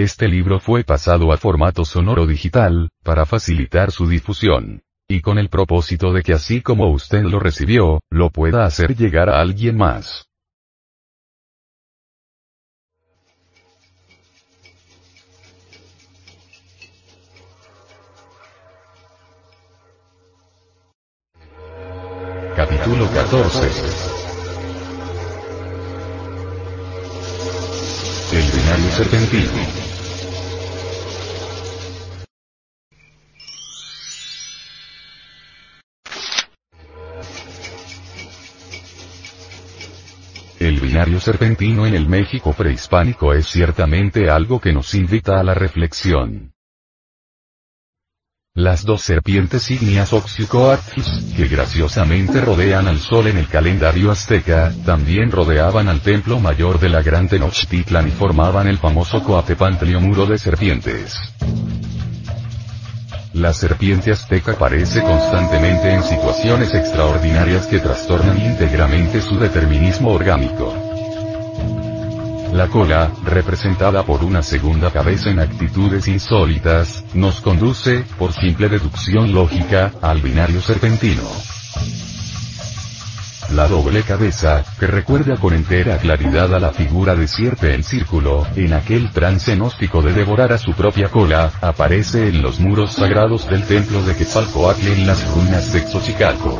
Este libro fue pasado a formato sonoro digital, para facilitar su difusión. Y con el propósito de que así como usted lo recibió, lo pueda hacer llegar a alguien más. Capítulo 14 El binario serpentino El binario serpentino en el México prehispánico es ciertamente algo que nos invita a la reflexión. Las dos serpientes ígneas Oxycoatis, que graciosamente rodean al sol en el calendario azteca, también rodeaban al templo mayor de la Gran Tenochtitlan y formaban el famoso Coatepantlio muro de serpientes. La serpiente azteca aparece constantemente en situaciones extraordinarias que trastornan íntegramente su determinismo orgánico. La cola, representada por una segunda cabeza en actitudes insólitas, nos conduce, por simple deducción lógica, al binario serpentino. La doble cabeza, que recuerda con entera claridad a la figura de sierpe en círculo, en aquel trance gnóstico de devorar a su propia cola, aparece en los muros sagrados del templo de Quetzalcoatl en las ruinas de Xochicalco.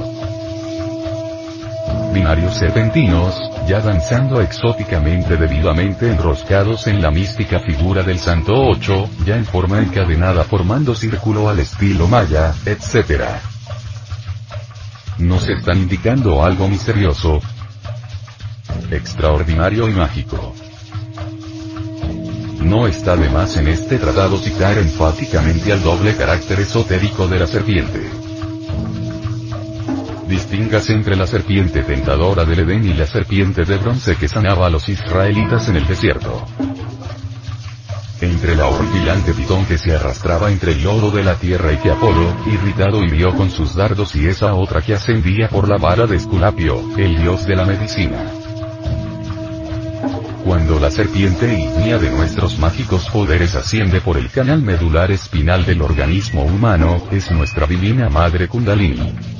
Binarios serpentinos, ya danzando exóticamente debidamente enroscados en la mística figura del Santo Ocho, ya en forma encadenada formando círculo al estilo maya, etc nos están indicando algo misterioso, extraordinario y mágico. No está de más en este tratado citar enfáticamente al doble carácter esotérico de la serpiente. Distingas entre la serpiente tentadora del Edén y la serpiente de bronce que sanaba a los israelitas en el desierto entre la horripilante pitón que se arrastraba entre el lodo de la tierra y que Apolo, irritado hirió con sus dardos y esa otra que ascendía por la vara de Esculapio, el dios de la medicina. Cuando la serpiente ígnea de nuestros mágicos poderes asciende por el canal medular espinal del organismo humano, es nuestra divina madre Kundalini.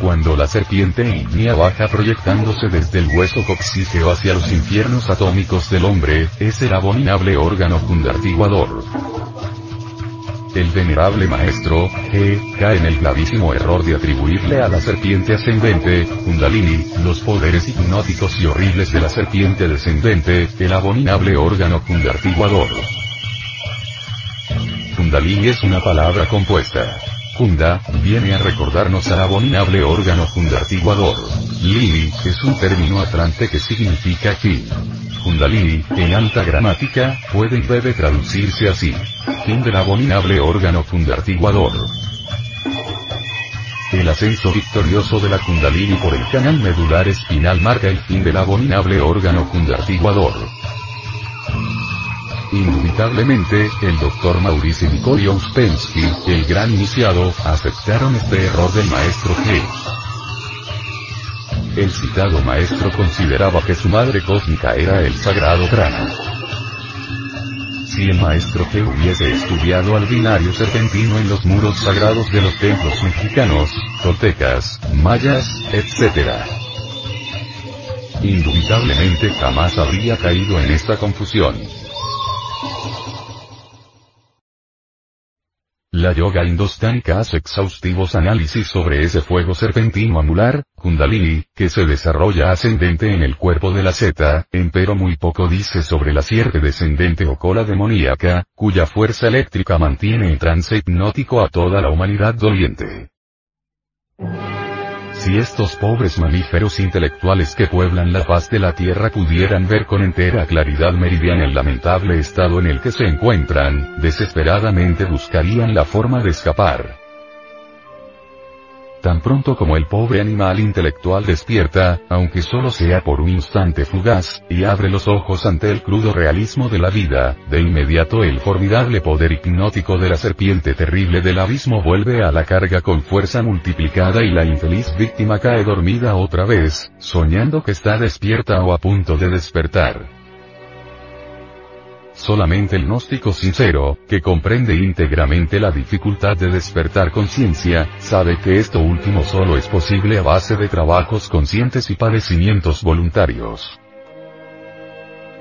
Cuando la serpiente ígnea baja proyectándose desde el hueso coxígeo hacia los infiernos atómicos del hombre, es el abominable órgano fundartiguador. El venerable maestro, G, cae en el gravísimo error de atribuirle a la serpiente ascendente, Kundalini, los poderes hipnóticos y horribles de la serpiente descendente, el abominable órgano fundartiguador. Kundalini es una palabra compuesta. Kunda, viene a recordarnos al abominable órgano fundartiguador. Lili, es un término atlante que significa fin. Kundalini, en alta gramática, puede y debe traducirse así. Fin del abominable órgano fundartiguador. El ascenso victorioso de la Kundalini por el canal medular espinal marca el fin del abominable órgano fundartiguador. Indubitablemente, el Dr. Mauricio Nicolio Uspensky, el gran iniciado, aceptaron este error del maestro G. El citado maestro consideraba que su madre cósmica era el sagrado Prana. Si el maestro G hubiese estudiado al binario serpentino en los muros sagrados de los templos mexicanos, toltecas, mayas, etc., indubitablemente jamás habría caído en esta confusión. La yoga indostánica hace exhaustivos análisis sobre ese fuego serpentino amular, Kundalini, que se desarrolla ascendente en el cuerpo de la zeta, empero muy poco dice sobre la sierpe descendente o cola demoníaca, cuya fuerza eléctrica mantiene en trance hipnótico a toda la humanidad doliente. Si estos pobres mamíferos intelectuales que pueblan la paz de la Tierra pudieran ver con entera claridad meridiana el lamentable estado en el que se encuentran, desesperadamente buscarían la forma de escapar. Tan pronto como el pobre animal intelectual despierta, aunque solo sea por un instante fugaz, y abre los ojos ante el crudo realismo de la vida, de inmediato el formidable poder hipnótico de la serpiente terrible del abismo vuelve a la carga con fuerza multiplicada y la infeliz víctima cae dormida otra vez, soñando que está despierta o a punto de despertar. Solamente el gnóstico sincero, que comprende íntegramente la dificultad de despertar conciencia, sabe que esto último solo es posible a base de trabajos conscientes y padecimientos voluntarios.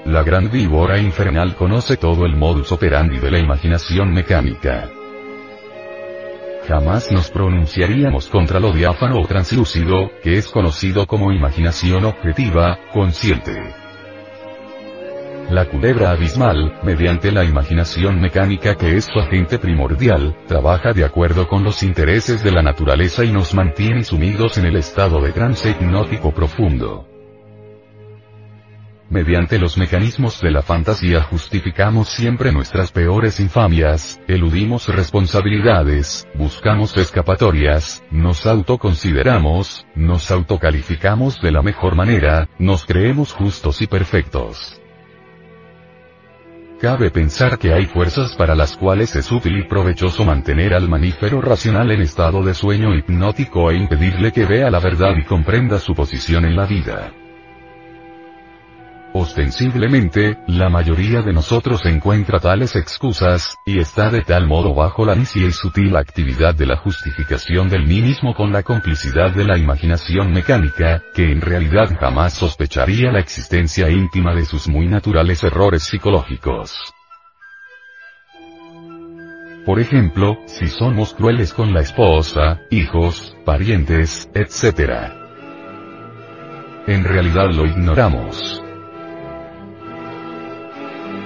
La gran víbora infernal conoce todo el modus operandi de la imaginación mecánica. Jamás nos pronunciaríamos contra lo diáfano o translúcido, que es conocido como imaginación objetiva, consciente. La culebra abismal, mediante la imaginación mecánica que es su agente primordial, trabaja de acuerdo con los intereses de la naturaleza y nos mantiene sumidos en el estado de trance hipnótico profundo. Mediante los mecanismos de la fantasía justificamos siempre nuestras peores infamias, eludimos responsabilidades, buscamos escapatorias, nos autoconsideramos, nos autocalificamos de la mejor manera, nos creemos justos y perfectos. Cabe pensar que hay fuerzas para las cuales es útil y provechoso mantener al manífero racional en estado de sueño hipnótico e impedirle que vea la verdad y comprenda su posición en la vida. Ostensiblemente, la mayoría de nosotros encuentra tales excusas, y está de tal modo bajo la necia y sutil actividad de la justificación del mí mismo con la complicidad de la imaginación mecánica, que en realidad jamás sospecharía la existencia íntima de sus muy naturales errores psicológicos. Por ejemplo, si somos crueles con la esposa, hijos, parientes, etc. En realidad lo ignoramos.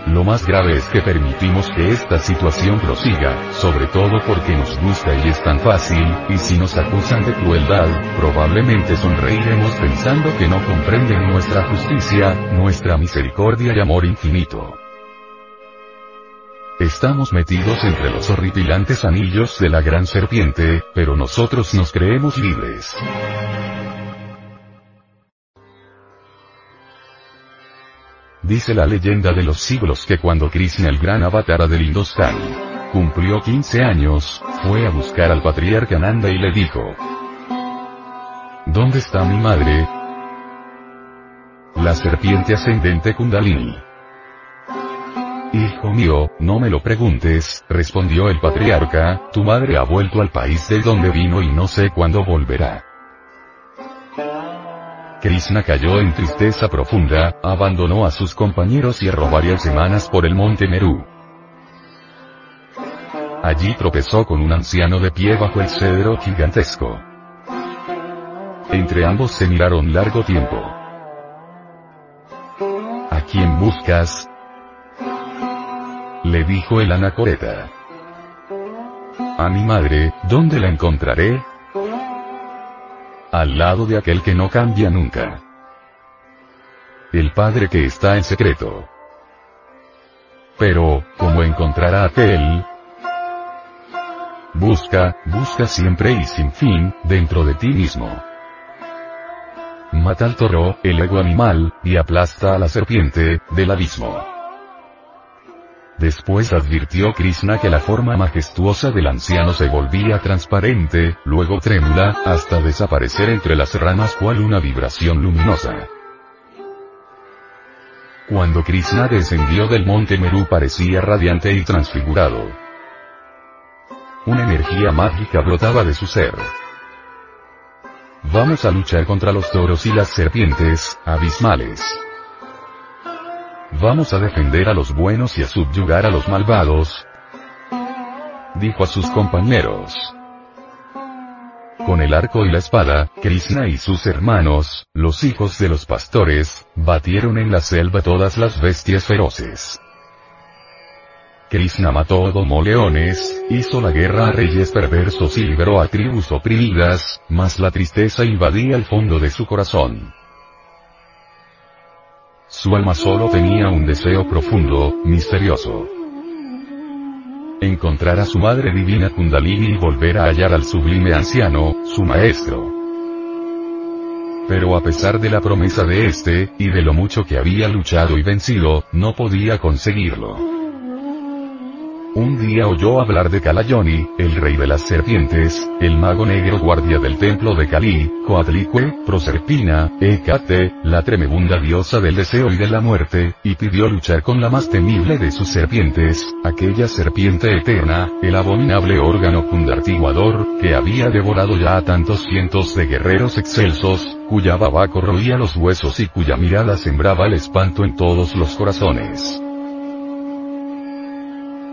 Lo más grave es que permitimos que esta situación prosiga, sobre todo porque nos gusta y es tan fácil, y si nos acusan de crueldad, probablemente sonreiremos pensando que no comprenden nuestra justicia, nuestra misericordia y amor infinito. Estamos metidos entre los horripilantes anillos de la gran serpiente, pero nosotros nos creemos libres. Dice la leyenda de los siglos que cuando Krishna el gran avatara del Hindustán cumplió 15 años, fue a buscar al patriarca Nanda y le dijo, ¿Dónde está mi madre? La serpiente ascendente Kundalini. Hijo mío, no me lo preguntes, respondió el patriarca, tu madre ha vuelto al país de donde vino y no sé cuándo volverá. Krishna cayó en tristeza profunda, abandonó a sus compañeros y erró varias semanas por el monte Meru. Allí tropezó con un anciano de pie bajo el cedro gigantesco. Entre ambos se miraron largo tiempo. ¿A quién buscas? Le dijo el anacoreta. A mi madre, ¿dónde la encontraré? Al lado de aquel que no cambia nunca. El Padre que está en secreto. Pero, ¿cómo encontrará aquel? Busca, busca siempre y sin fin, dentro de ti mismo. Mata al toro, el ego animal, y aplasta a la serpiente, del abismo. Después advirtió Krishna que la forma majestuosa del anciano se volvía transparente, luego trémula, hasta desaparecer entre las ramas cual una vibración luminosa. Cuando Krishna descendió del monte Meru parecía radiante y transfigurado. Una energía mágica brotaba de su ser. Vamos a luchar contra los toros y las serpientes, abismales. Vamos a defender a los buenos y a subyugar a los malvados. dijo a sus compañeros. Con el arco y la espada, Krishna y sus hermanos, los hijos de los pastores, batieron en la selva todas las bestias feroces. Krishna mató domó leones, hizo la guerra a reyes perversos y liberó a tribus oprimidas, mas la tristeza invadía el fondo de su corazón. Su alma solo tenía un deseo profundo, misterioso. Encontrar a su madre divina Kundalini y volver a hallar al sublime anciano, su maestro. Pero a pesar de la promesa de este, y de lo mucho que había luchado y vencido, no podía conseguirlo. Un día oyó hablar de Kalayoni, el rey de las serpientes, el mago negro guardia del templo de Kali, Coatlicue, Proserpina, Hecate, la tremenda diosa del deseo y de la muerte, y pidió luchar con la más temible de sus serpientes, aquella serpiente eterna, el abominable órgano fundartiguador, que había devorado ya a tantos cientos de guerreros excelsos, cuya baba corroía los huesos y cuya mirada sembraba el espanto en todos los corazones.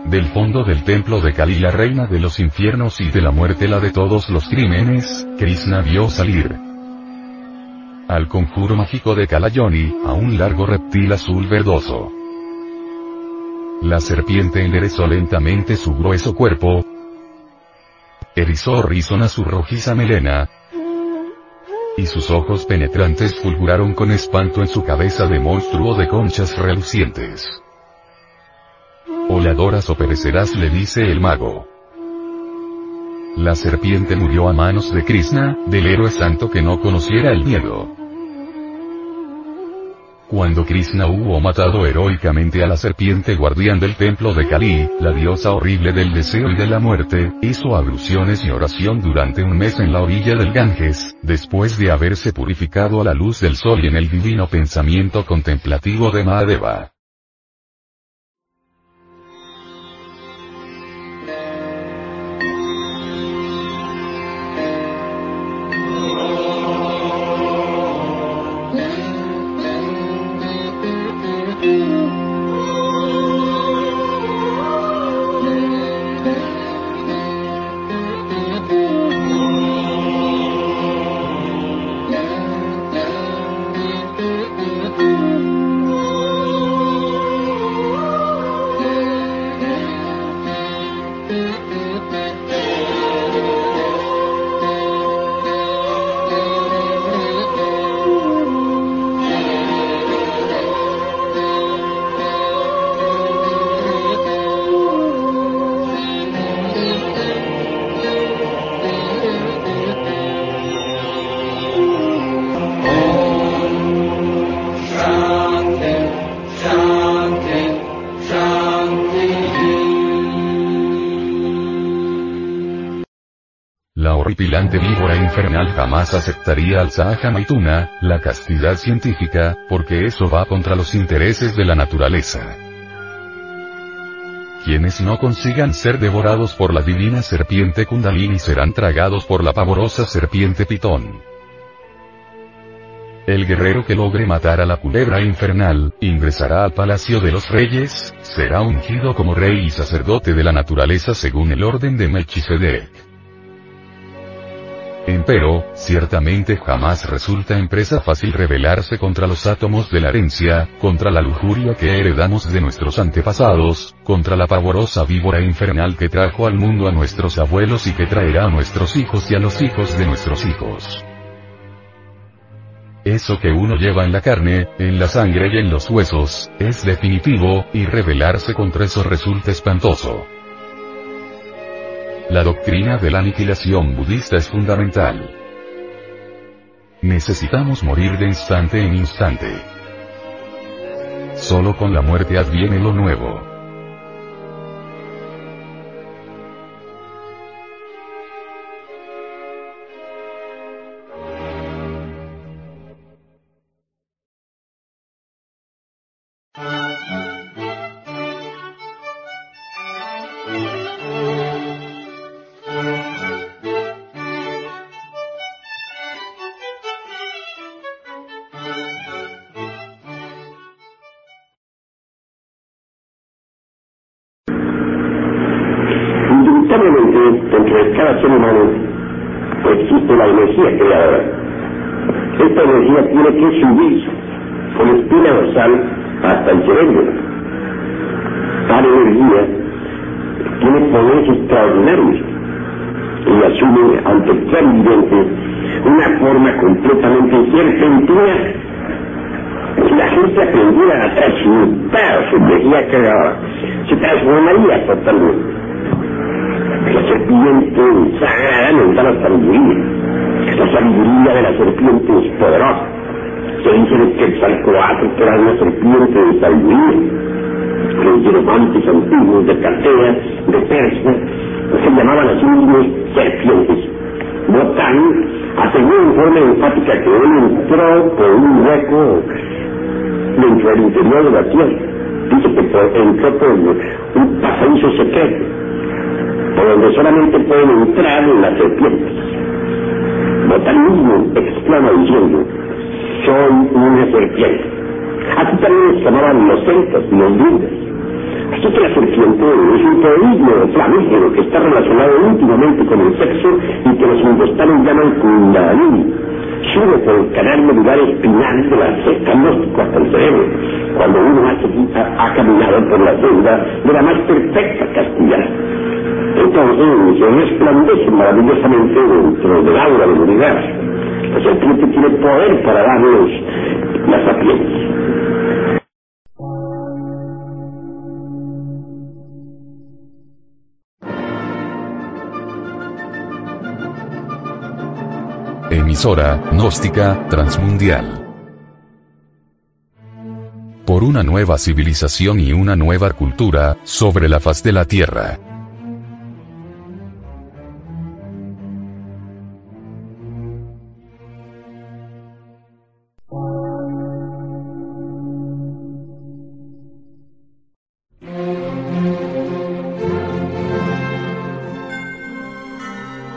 Del fondo del templo de Kali la reina de los infiernos y de la muerte la de todos los crímenes, Krishna vio salir al conjuro mágico de Kalayoni, a un largo reptil azul verdoso. La serpiente enderezó lentamente su grueso cuerpo, erizó rizona su rojiza melena, y sus ojos penetrantes fulguraron con espanto en su cabeza de monstruo de conchas relucientes. La o perecerás le dice el mago. La serpiente murió a manos de Krishna, del héroe santo que no conociera el miedo. Cuando Krishna hubo matado heroicamente a la serpiente guardián del templo de Kali, la diosa horrible del deseo y de la muerte, hizo abluciones y oración durante un mes en la orilla del Ganges, después de haberse purificado a la luz del sol y en el divino pensamiento contemplativo de Mahadeva. Horripilante víbora infernal jamás aceptaría al Sahaja Maituna, la castidad científica, porque eso va contra los intereses de la naturaleza. Quienes no consigan ser devorados por la divina serpiente Kundalini serán tragados por la pavorosa serpiente Pitón. El guerrero que logre matar a la culebra infernal, ingresará al palacio de los reyes, será ungido como rey y sacerdote de la naturaleza según el orden de Melchizedek. Empero, ciertamente jamás resulta empresa fácil rebelarse contra los átomos de la herencia, contra la lujuria que heredamos de nuestros antepasados, contra la pavorosa víbora infernal que trajo al mundo a nuestros abuelos y que traerá a nuestros hijos y a los hijos de nuestros hijos. Eso que uno lleva en la carne, en la sangre y en los huesos, es definitivo, y rebelarse contra eso resulta espantoso. La doctrina de la aniquilación budista es fundamental. Necesitamos morir de instante en instante. Solo con la muerte adviene lo nuevo. Dentro de cada ser humano existe la energía creadora. Esta energía tiene que subir con espina dorsal hasta el cerebro. Tal energía tiene poderes extraordinarios y asume ante el clarividente una forma completamente serpentina la gente aprendiera a transmutar su energía creadora, se transformaría totalmente. Serpiente sagrada nos da la sabiduría. De la serpiente es poderosa. Se dice que Quetzalcoatl que era una serpiente de sabiduría. Los hierofantes antiguos de Cartea, de Persia, se llamaban así mismos serpientes. Botán asegura en forma enfática que él entró por un hueco dentro del interior de la tierra. Dice que entró por un pasadizo secreto por donde solamente pueden entrar las serpientes. Botanismo exclama diciendo, soy una serpiente. Así también llamaban los celtas los druidas. Así que la serpiente es un prodigio flamígero que está relacionado íntimamente con el sexo y que los hindustanos llaman kundalini. Sube por el canal medular espinal de la secta gnóstico hasta el cerebro, cuando uno ha, ha caminado por la senda de la más perfecta castidad. Entonces se resplandece maravillosamente dentro del aura del universo. La serpiente tiene poder para darnos la sapiencia. Emisora, gnóstica, transmundial. Por una nueva civilización y una nueva cultura, sobre la faz de la Tierra.